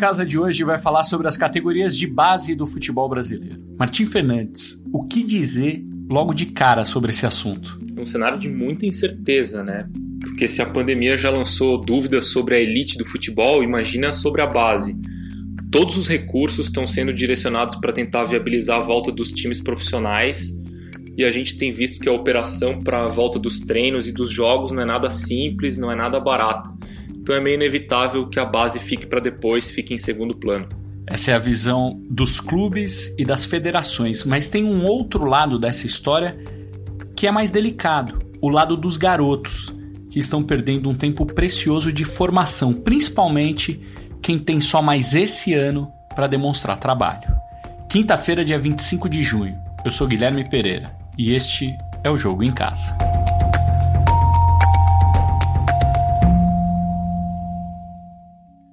Casa de hoje vai falar sobre as categorias de base do futebol brasileiro. Martim Fernandes, o que dizer logo de cara sobre esse assunto? É um cenário de muita incerteza, né? Porque se a pandemia já lançou dúvidas sobre a elite do futebol, imagina sobre a base. Todos os recursos estão sendo direcionados para tentar viabilizar a volta dos times profissionais e a gente tem visto que a operação para a volta dos treinos e dos jogos não é nada simples, não é nada barata. Então é meio inevitável que a base fique para depois, fique em segundo plano. Essa é a visão dos clubes e das federações, mas tem um outro lado dessa história que é mais delicado, o lado dos garotos, que estão perdendo um tempo precioso de formação, principalmente quem tem só mais esse ano para demonstrar trabalho. Quinta-feira, dia 25 de junho. Eu sou Guilherme Pereira e este é o Jogo em Casa.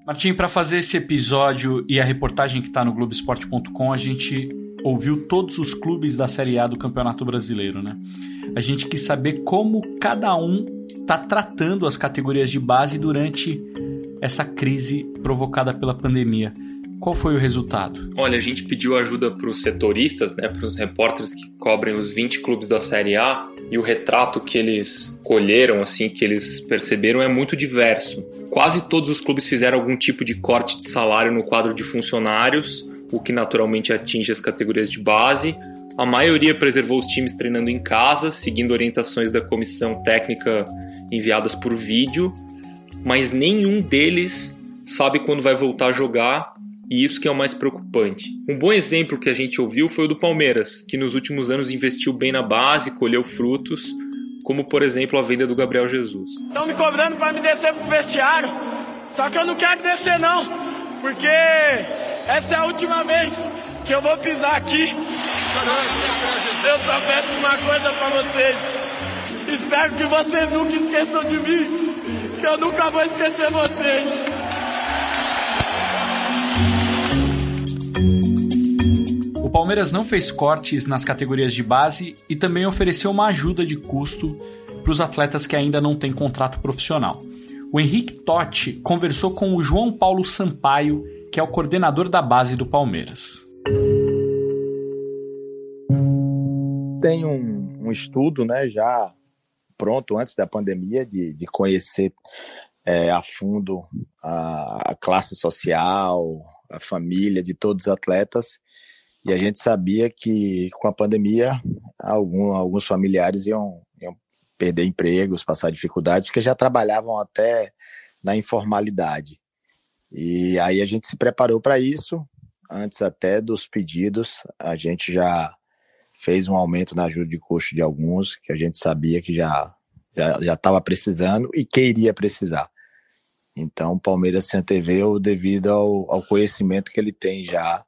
Martim, para fazer esse episódio e a reportagem que está no Globoesporte.com, a gente ouviu todos os clubes da Série A do Campeonato Brasileiro, né? A gente quis saber como cada um está tratando as categorias de base durante essa crise provocada pela pandemia. Qual foi o resultado? Olha, a gente pediu ajuda para os setoristas, né, para os repórteres que cobrem os 20 clubes da Série A, e o retrato que eles colheram, assim, que eles perceberam é muito diverso. Quase todos os clubes fizeram algum tipo de corte de salário no quadro de funcionários, o que naturalmente atinge as categorias de base. A maioria preservou os times treinando em casa, seguindo orientações da comissão técnica enviadas por vídeo, mas nenhum deles sabe quando vai voltar a jogar e isso que é o mais preocupante. Um bom exemplo que a gente ouviu foi o do Palmeiras, que nos últimos anos investiu bem na base, colheu frutos, como por exemplo a venda do Gabriel Jesus. Estão me cobrando para me descer pro vestiário, só que eu não quero descer não, porque essa é a última vez que eu vou pisar aqui. Eu só peço uma coisa para vocês. Espero que vocês nunca esqueçam de mim, que eu nunca vou esquecer vocês. Palmeiras não fez cortes nas categorias de base e também ofereceu uma ajuda de custo para os atletas que ainda não têm contrato profissional. O Henrique Totti conversou com o João Paulo Sampaio, que é o coordenador da base do Palmeiras. Tem um, um estudo né, já pronto antes da pandemia de, de conhecer é, a fundo a, a classe social, a família de todos os atletas e a gente sabia que com a pandemia algum, alguns familiares iam, iam perder empregos, passar dificuldades, porque já trabalhavam até na informalidade. E aí a gente se preparou para isso. Antes até dos pedidos, a gente já fez um aumento na ajuda de custo de alguns, que a gente sabia que já já estava precisando e que iria precisar. Então, o Palmeiras se anteveu devido ao, ao conhecimento que ele tem já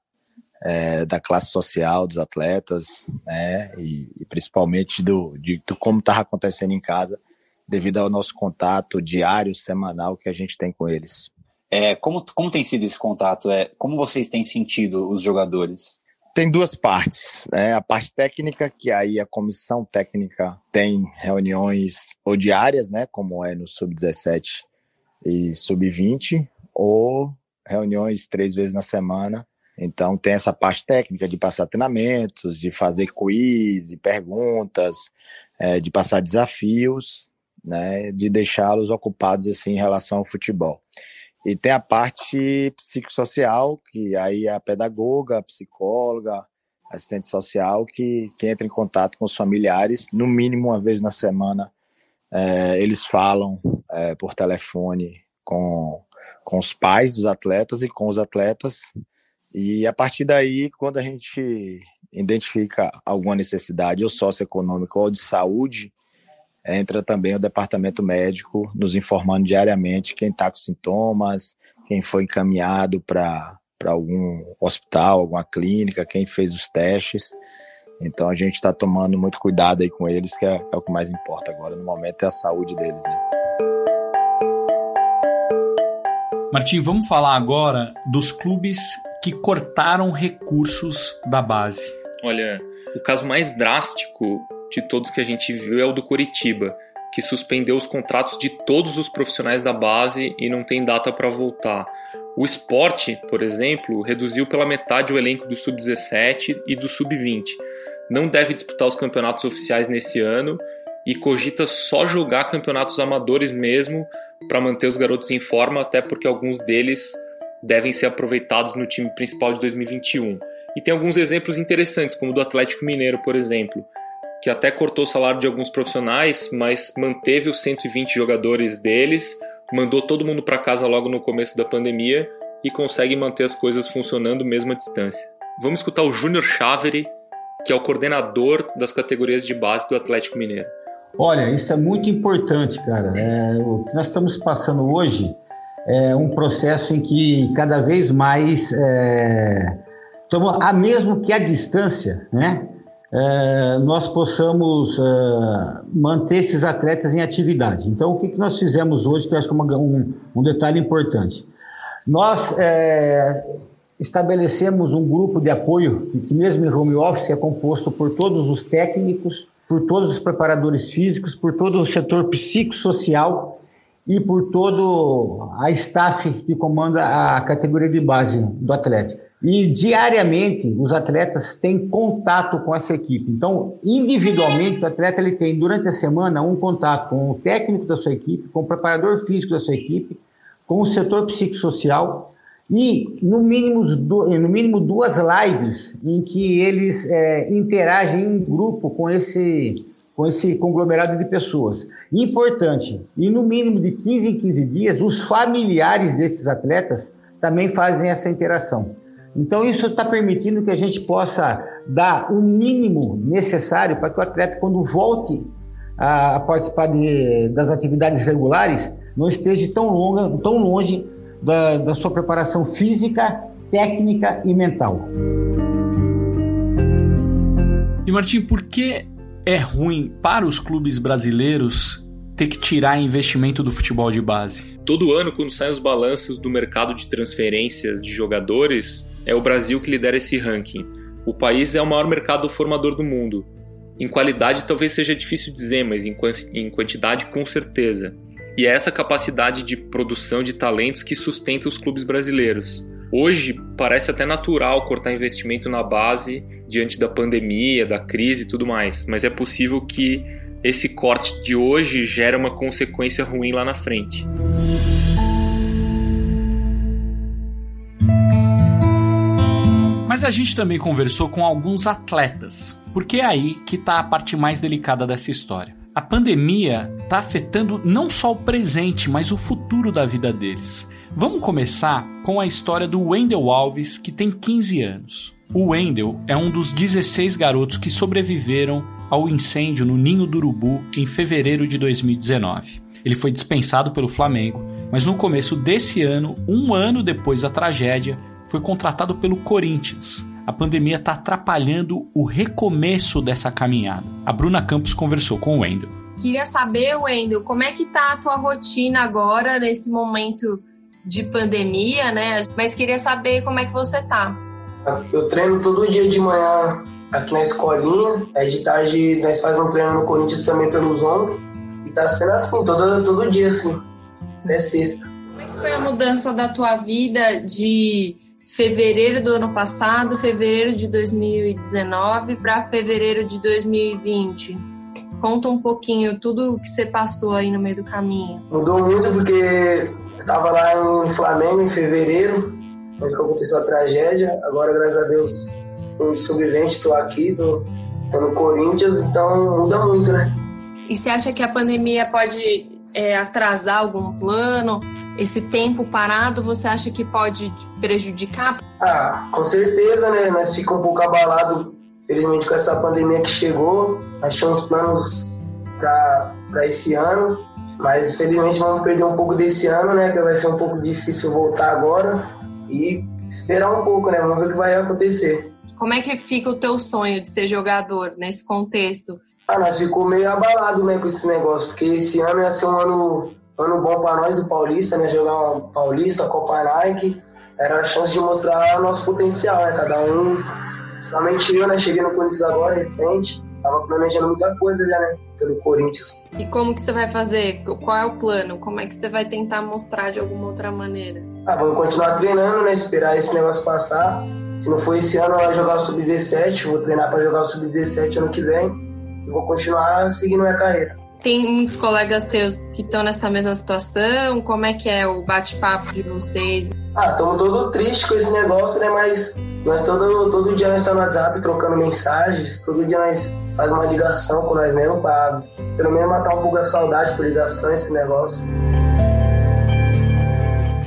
é, da classe social dos atletas, né, e, e principalmente do, de, do como estava acontecendo em casa, devido ao nosso contato diário, semanal que a gente tem com eles. É, como, como tem sido esse contato? É, como vocês têm sentido os jogadores? Tem duas partes, né? A parte técnica, que aí a comissão técnica tem reuniões ou diárias, né? Como é no sub-17 e sub-20, ou reuniões três vezes na semana então tem essa parte técnica de passar treinamentos, de fazer quiz, de perguntas, é, de passar desafios, né, de deixá-los ocupados assim em relação ao futebol. E tem a parte psicossocial, que aí é a pedagoga, a psicóloga, assistente social, que, que entra em contato com os familiares, no mínimo uma vez na semana. É, eles falam é, por telefone com, com os pais dos atletas e com os atletas, e a partir daí, quando a gente identifica alguma necessidade, ou socioeconômica ou de saúde, entra também o departamento médico nos informando diariamente quem está com sintomas, quem foi encaminhado para algum hospital, alguma clínica, quem fez os testes. Então a gente está tomando muito cuidado aí com eles, que é, é, o que mais importa agora no momento, é a saúde deles, né? Martim, vamos falar agora dos clubes que cortaram recursos da base. Olha, o caso mais drástico de todos que a gente viu é o do Coritiba, que suspendeu os contratos de todos os profissionais da base e não tem data para voltar. O esporte, por exemplo, reduziu pela metade o elenco do sub-17 e do sub-20. Não deve disputar os campeonatos oficiais nesse ano e cogita só jogar campeonatos amadores mesmo para manter os garotos em forma, até porque alguns deles devem ser aproveitados no time principal de 2021. E tem alguns exemplos interessantes, como o do Atlético Mineiro, por exemplo, que até cortou o salário de alguns profissionais, mas manteve os 120 jogadores deles, mandou todo mundo para casa logo no começo da pandemia e consegue manter as coisas funcionando mesmo à distância. Vamos escutar o Júnior Chaveri, que é o coordenador das categorias de base do Atlético Mineiro. Olha, isso é muito importante, cara. É, o que nós estamos passando hoje é um processo em que cada vez mais, é, a mesmo que a distância, né, é, nós possamos é, manter esses atletas em atividade. Então, o que, que nós fizemos hoje, que eu acho que é um, um detalhe importante? Nós é, estabelecemos um grupo de apoio, que mesmo em home office é composto por todos os técnicos, por todos os preparadores físicos, por todo o setor psicossocial e por todo a staff que comanda a categoria de base do Atlético. E diariamente os atletas têm contato com essa equipe. Então, individualmente, o atleta ele tem durante a semana um contato com o técnico da sua equipe, com o preparador físico da sua equipe, com o setor psicossocial e no mínimo, no mínimo duas lives em que eles é, interagem em grupo com esse, com esse conglomerado de pessoas. Importante, e no mínimo de 15 em 15 dias, os familiares desses atletas também fazem essa interação. Então, isso está permitindo que a gente possa dar o mínimo necessário para que o atleta, quando volte a participar de, das atividades regulares, não esteja tão, longa, tão longe da, da sua preparação física, técnica e mental. E Martim, por que é ruim para os clubes brasileiros ter que tirar investimento do futebol de base? Todo ano, quando saem os balanços do mercado de transferências de jogadores, é o Brasil que lidera esse ranking. O país é o maior mercado formador do mundo. Em qualidade, talvez seja difícil dizer, mas em quantidade, com certeza. E é essa capacidade de produção de talentos que sustenta os clubes brasileiros. Hoje, parece até natural cortar investimento na base diante da pandemia, da crise e tudo mais, mas é possível que esse corte de hoje gere uma consequência ruim lá na frente. Mas a gente também conversou com alguns atletas, porque é aí que está a parte mais delicada dessa história. A pandemia está afetando não só o presente, mas o futuro da vida deles. Vamos começar com a história do Wendel Alves, que tem 15 anos. O Wendel é um dos 16 garotos que sobreviveram ao incêndio no Ninho do Urubu em fevereiro de 2019. Ele foi dispensado pelo Flamengo, mas no começo desse ano, um ano depois da tragédia, foi contratado pelo Corinthians. A pandemia está atrapalhando o recomeço dessa caminhada. A Bruna Campos conversou com o Wendel. Queria saber, Wendel, como é que tá a tua rotina agora nesse momento de pandemia, né? Mas queria saber como é que você tá. Eu treino todo dia de manhã aqui na escolinha, aí de tarde nós fazemos um treino no Corinthians também pelos ombros. E tá sendo assim, todo, todo dia assim, né, sexta. Como é que foi a mudança da tua vida de fevereiro do ano passado, fevereiro de 2019 para fevereiro de 2020. Conta um pouquinho tudo o que você passou aí no meio do caminho. Mudou muito porque estava lá em Flamengo em fevereiro, onde aconteceu a tragédia. Agora, graças a Deus, um sobrevivente, estou aqui, estou no Corinthians, então muda muito, né? E você acha que a pandemia pode é, atrasar algum plano? esse tempo parado, você acha que pode prejudicar? Ah, com certeza, né? Nós ficamos um pouco abalados, felizmente, com essa pandemia que chegou. Nós tínhamos planos para esse ano, mas felizmente vamos perder um pouco desse ano, né? Que vai ser um pouco difícil voltar agora e esperar um pouco, né? Vamos ver o que vai acontecer. Como é que fica o teu sonho de ser jogador nesse contexto? Ah, nós ficou meio abalado, né, com esse negócio, porque esse ano ia ser um ano ano bom para nós do Paulista, né? Jogar o Paulista, Copa Nike, era a chance de mostrar nosso potencial, né? Cada um, somente eu, né? Cheguei no Corinthians agora, recente, tava planejando muita coisa já, né? Pelo Corinthians. E como que você vai fazer? Qual é o plano? Como é que você vai tentar mostrar de alguma outra maneira? Ah, vamos continuar treinando, né? Esperar esse negócio passar. Se não for esse ano, eu vou jogar o Sub-17, vou treinar para jogar o Sub-17 ano que vem. E vou continuar seguindo minha carreira. Tem muitos colegas teus que estão nessa mesma situação? Como é que é o bate-papo de vocês? Ah, estamos todo triste com esse negócio, né? Mas nós todo, todo dia nós estamos no WhatsApp trocando mensagens, todo dia nós faz uma ligação com nós mesmo para pelo menos matar um pouco a saudade por ligação, esse negócio.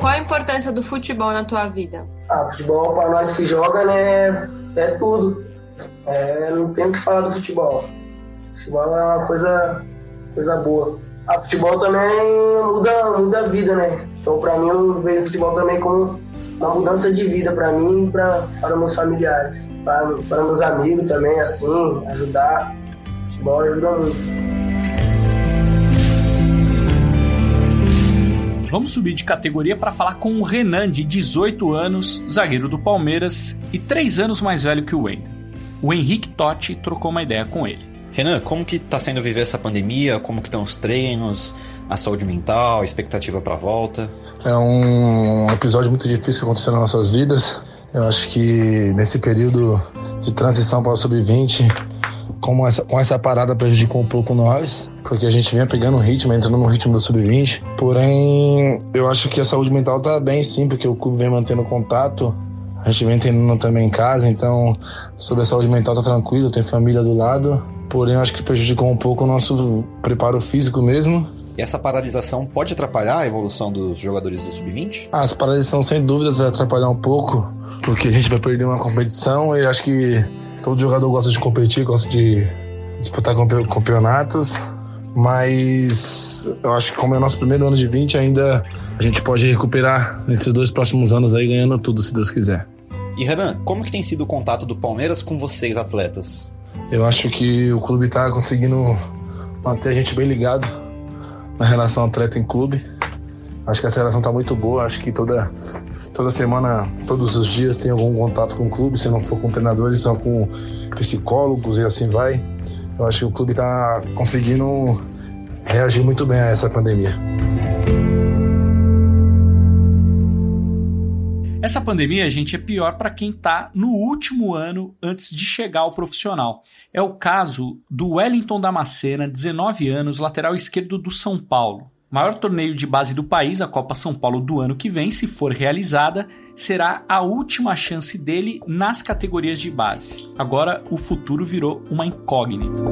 Qual a importância do futebol na tua vida? Ah, futebol para nós que joga, né, é tudo. É, não tem o que falar do futebol. Futebol é uma coisa, coisa boa. A ah, futebol também muda, muda a vida, né? Então, para mim, eu vejo futebol também como uma mudança de vida para mim e pra, para meus familiares. Para, para meus amigos também, assim, ajudar. Futebol ajuda muito. Vamos subir de categoria para falar com o Renan, de 18 anos, zagueiro do Palmeiras e 3 anos mais velho que o Wendel. O Henrique Totti trocou uma ideia com ele. Renan, como que está sendo viver essa pandemia? Como que estão os treinos, a saúde mental, a expectativa para a volta? É um episódio muito difícil acontecendo nas nossas vidas. Eu acho que nesse período de transição para o sub-20, como essa, com essa parada prejudicou um pouco nós, porque a gente vinha pegando um ritmo, entrando no ritmo do sub-20. Porém, eu acho que a saúde mental tá bem sim, porque o clube vem mantendo contato. A gente vem treinando também em casa, então sobre a saúde mental tá tranquilo, tem família do lado. Porém, eu acho que prejudicou um pouco o nosso preparo físico mesmo. E essa paralisação pode atrapalhar a evolução dos jogadores do sub-20? Ah, essa paralisação sem dúvidas vai atrapalhar um pouco, porque a gente vai perder uma competição e acho que todo jogador gosta de competir, gosta de disputar campeonatos mas eu acho que como é o nosso primeiro ano de 20, ainda a gente pode recuperar nesses dois próximos anos aí, ganhando tudo, se Deus quiser. E Renan, como que tem sido o contato do Palmeiras com vocês, atletas? Eu acho que o clube está conseguindo manter a gente bem ligado na relação atleta em clube. Acho que essa relação está muito boa. Acho que toda, toda semana, todos os dias tem algum contato com o clube. Se não for com treinadores, são com psicólogos e assim vai. Eu acho que o clube está conseguindo reagir muito bem a essa pandemia. Essa pandemia, gente, é pior para quem está no último ano antes de chegar ao profissional. É o caso do Wellington Damascena, 19 anos, lateral esquerdo do São Paulo. Maior torneio de base do país, a Copa São Paulo do ano que vem, se for realizada, será a última chance dele nas categorias de base. Agora o futuro virou uma incógnita.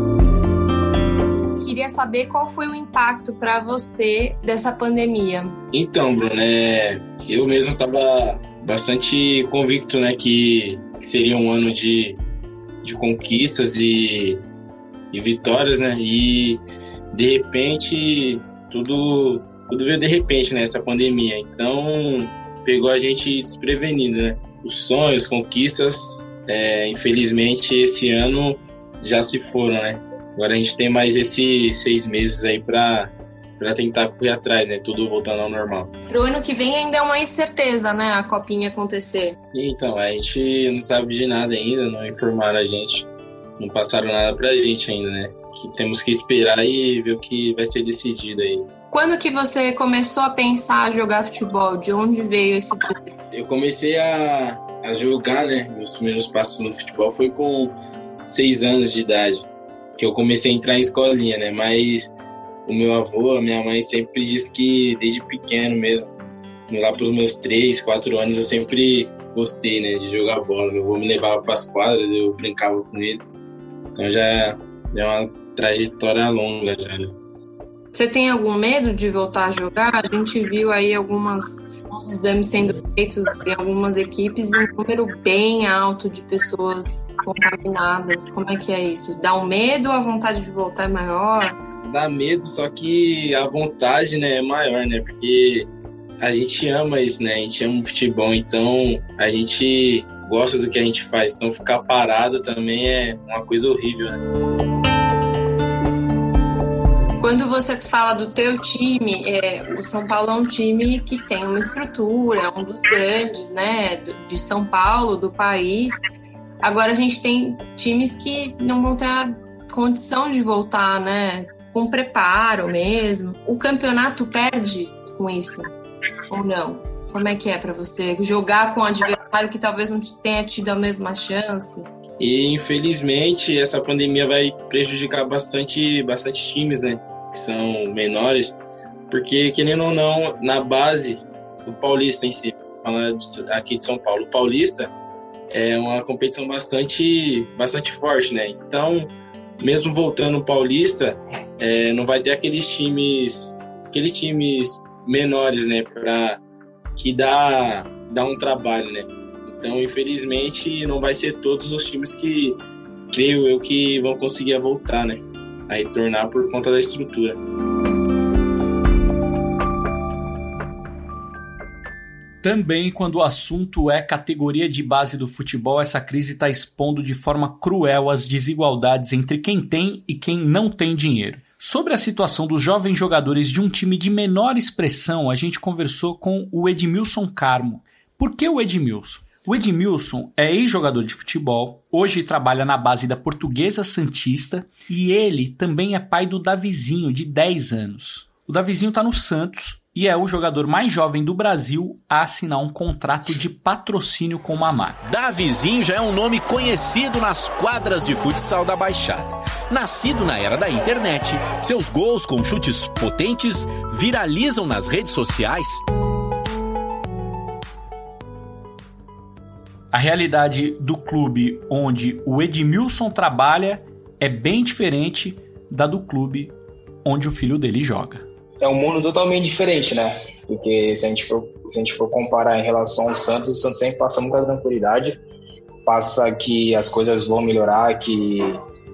Queria saber qual foi o impacto para você dessa pandemia. Então, Bruno, é, eu mesmo estava bastante convicto né, que, seria um ano de, de conquistas e, e vitórias, né? E de repente tudo tudo veio de repente, né? Essa pandemia. Então pegou a gente desprevenido, né? Os sonhos, conquistas, é, infelizmente esse ano já se foram, né? Agora a gente tem mais esses seis meses aí para para tentar correr atrás, né? Tudo voltando ao normal. Pro ano que vem ainda é uma incerteza, né? A copinha acontecer. Então, a gente não sabe de nada ainda, não informaram a gente, não passaram nada pra gente ainda, né? Que temos que esperar e ver o que vai ser decidido aí. Quando que você começou a pensar a jogar futebol? De onde veio esse Eu comecei a, a jogar, né? Meus primeiros passos no futebol foi com seis anos de idade, que eu comecei a entrar em escolinha, né? Mas o meu avô, a minha mãe sempre disse que desde pequeno mesmo, lá para os meus três, quatro anos, eu sempre gostei, né, de jogar bola. Meu avô me levava para as quadras, eu brincava com ele. Então já é uma trajetória longa já. Né? Você tem algum medo de voltar a jogar? A gente viu aí algumas alguns exames sendo feitos em algumas equipes e um número bem alto de pessoas contaminadas. Como é que é isso? Dá um medo ou a vontade de voltar é maior? Dá medo, só que a vontade né, é maior, né? Porque a gente ama isso, né? A gente ama o futebol, então a gente gosta do que a gente faz. Então ficar parado também é uma coisa horrível, né? Quando você fala do teu time, é, o São Paulo é um time que tem uma estrutura, é um dos grandes, né, de São Paulo, do país. Agora a gente tem times que não vão ter a condição de voltar, né, com preparo mesmo. O campeonato perde com isso ou não? Como é que é para você jogar com um adversário que talvez não tenha tido a mesma chance? E infelizmente essa pandemia vai prejudicar bastante, bastante times, né? Que são menores, porque querendo ou não, na base, o Paulista em si, falando aqui de São Paulo, o Paulista é uma competição bastante, bastante forte, né? Então, mesmo voltando o Paulista, é, não vai ter aqueles times, aqueles times menores, né? Para que dá, dá um trabalho, né? Então, infelizmente, não vai ser todos os times que creio eu que vão conseguir voltar, né? A retornar por conta da estrutura. Também, quando o assunto é categoria de base do futebol, essa crise está expondo de forma cruel as desigualdades entre quem tem e quem não tem dinheiro. Sobre a situação dos jovens jogadores de um time de menor expressão, a gente conversou com o Edmilson Carmo. Por que o Edmilson? O Edmilson é ex-jogador de futebol, hoje trabalha na base da Portuguesa Santista e ele também é pai do Davizinho, de 10 anos. O Davizinho está no Santos e é o jogador mais jovem do Brasil a assinar um contrato de patrocínio com uma marca. Davizinho já é um nome conhecido nas quadras de futsal da Baixada. Nascido na era da internet, seus gols com chutes potentes viralizam nas redes sociais realidade do clube onde o Edmilson trabalha é bem diferente da do clube onde o filho dele joga. É um mundo totalmente diferente, né? Porque se a gente for, se a gente for comparar em relação ao Santos, o Santos sempre passa muita tranquilidade, passa que as coisas vão melhorar, que,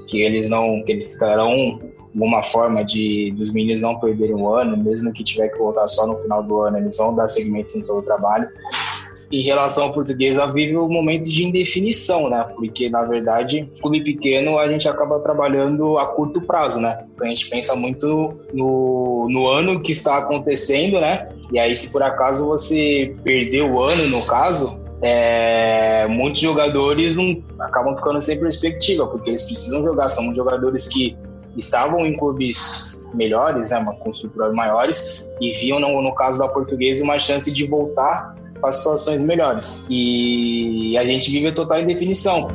que eles não, que eles terão alguma forma de dos meninos não perderem o ano, mesmo que tiver que voltar só no final do ano, eles vão dar seguimento em todo o trabalho em relação ao portuguesa, vive um momento de indefinição, né? Porque, na verdade, clube pequeno a gente acaba trabalhando a curto prazo, né? Então, a gente pensa muito no, no ano que está acontecendo, né? E aí, se por acaso você perdeu o ano, no caso, é, muitos jogadores não acabam ficando sem perspectiva, porque eles precisam jogar. São jogadores que estavam em clubes melhores, né, com estruturas maiores, e viam, no, no caso da portuguesa, uma chance de voltar para situações melhores. E a gente vive a total indefinição.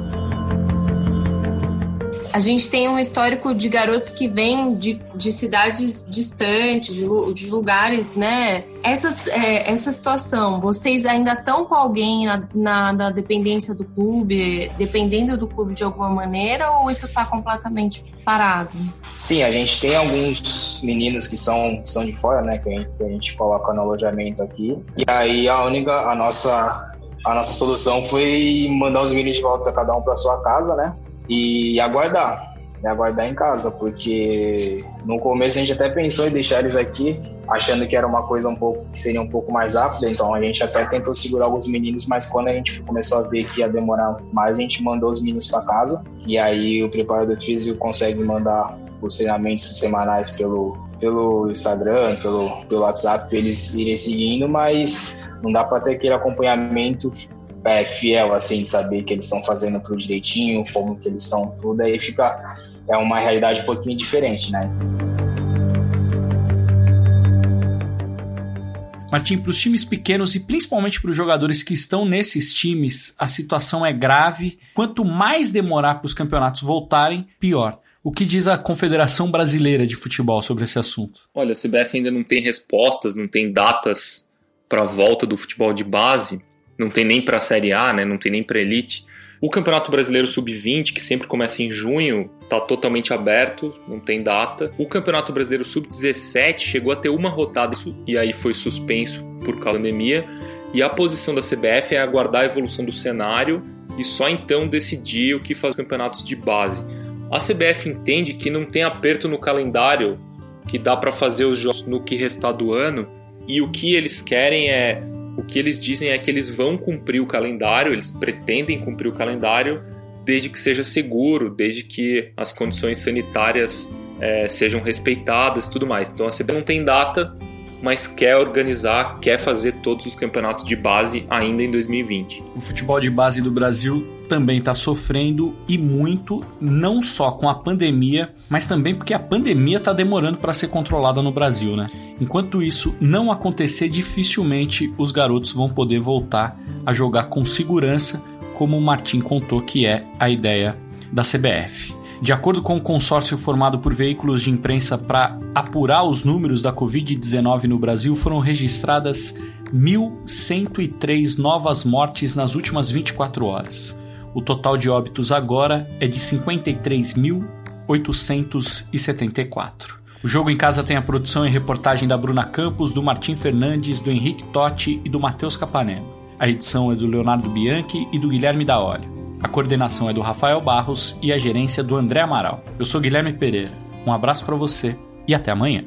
A gente tem um histórico de garotos que vêm de, de cidades distantes, de, de lugares, né? Essas, é, essa situação, vocês ainda estão com alguém na, na, na, dependência do clube, dependendo do clube de alguma maneira, ou isso está completamente parado? Sim, a gente tem alguns meninos que são, que são de fora, né? Que a, gente, que a gente coloca no alojamento aqui. E aí a única, a nossa, a nossa solução foi mandar os meninos de volta cada um para sua casa, né? E aguardar, e aguardar em casa, porque no começo a gente até pensou em deixar eles aqui, achando que era uma coisa um pouco que seria um pouco mais rápida, então a gente até tentou segurar alguns meninos, mas quando a gente começou a ver que ia demorar mais, a gente mandou os meninos para casa, e aí o preparador físico consegue mandar os treinamentos semanais pelo, pelo Instagram, pelo, pelo WhatsApp, para eles irem seguindo, mas não dá para ter aquele acompanhamento é, fiel, assim, de saber que eles estão fazendo tudo direitinho, como que eles estão tudo, aí fica é uma realidade um pouquinho diferente, né? Martim, para os times pequenos e principalmente para os jogadores que estão nesses times, a situação é grave. Quanto mais demorar para os campeonatos voltarem, pior. O que diz a Confederação Brasileira de Futebol sobre esse assunto? Olha, a CBF ainda não tem respostas, não tem datas para a volta do futebol de base, não tem nem para a Série A, né? não tem nem para Elite. O Campeonato Brasileiro Sub-20, que sempre começa em junho, está totalmente aberto, não tem data. O Campeonato Brasileiro Sub-17 chegou a ter uma rodada e aí foi suspenso por causa da pandemia. E a posição da CBF é aguardar a evolução do cenário e só então decidir o que faz os campeonatos de base. A CBF entende que não tem aperto no calendário que dá para fazer os jogos no que restar do ano e o que eles querem é o que eles dizem é que eles vão cumprir o calendário, eles pretendem cumprir o calendário desde que seja seguro, desde que as condições sanitárias é, sejam respeitadas e tudo mais. Então a CBF não tem data mas quer organizar, quer fazer todos os campeonatos de base ainda em 2020. O futebol de base do Brasil também está sofrendo e muito, não só com a pandemia, mas também porque a pandemia está demorando para ser controlada no Brasil, né? Enquanto isso não acontecer, dificilmente os garotos vão poder voltar a jogar com segurança, como o Martim contou que é a ideia da CBF. De acordo com o um consórcio formado por veículos de imprensa para apurar os números da Covid-19 no Brasil, foram registradas 1.103 novas mortes nas últimas 24 horas. O total de óbitos agora é de 53.874. O jogo em casa tem a produção e reportagem da Bruna Campos, do Martim Fernandes, do Henrique Totti e do Matheus Capanema. A edição é do Leonardo Bianchi e do Guilherme Daolio. A coordenação é do Rafael Barros e a gerência do André Amaral. Eu sou Guilherme Pereira. Um abraço para você e até amanhã.